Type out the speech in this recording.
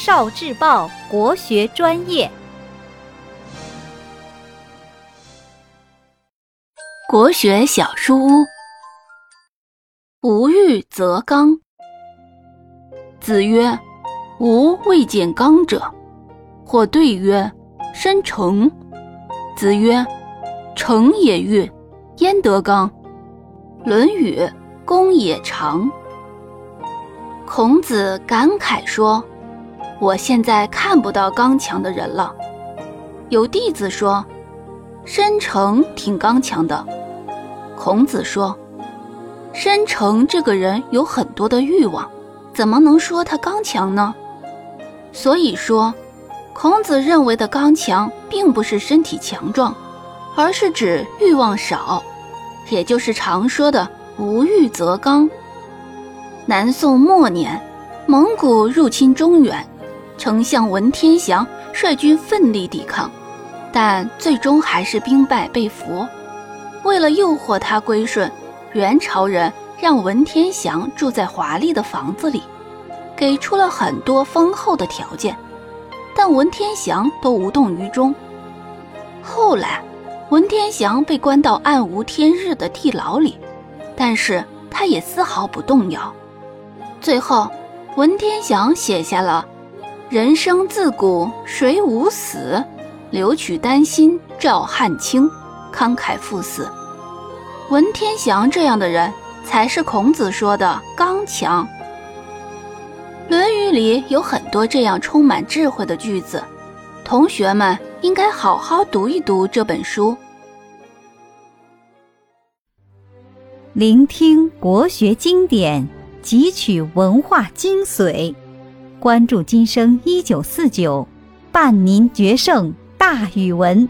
少智报国学专业，国学小书屋。无欲则刚。子曰：“吾未见刚者。”或对曰：“申成。”子曰：“成也欲，焉得刚？”《论语·公冶长》。孔子感慨说。我现在看不到刚强的人了。有弟子说：“申成挺刚强的。”孔子说：“申成这个人有很多的欲望，怎么能说他刚强呢？”所以说，孔子认为的刚强，并不是身体强壮，而是指欲望少，也就是常说的“无欲则刚”。南宋末年，蒙古入侵中原。丞相文天祥率军奋力抵抗，但最终还是兵败被俘。为了诱惑他归顺，元朝人让文天祥住在华丽的房子里，给出了很多丰厚的条件，但文天祥都无动于衷。后来，文天祥被关到暗无天日的地牢里，但是他也丝毫不动摇。最后，文天祥写下了。人生自古谁无死？留取丹心照汗青。慷慨赴死。文天祥这样的人，才是孔子说的刚强。《论语》里有很多这样充满智慧的句子，同学们应该好好读一读这本书。聆听国学经典，汲取文化精髓。关注今生一九四九，伴您决胜大语文。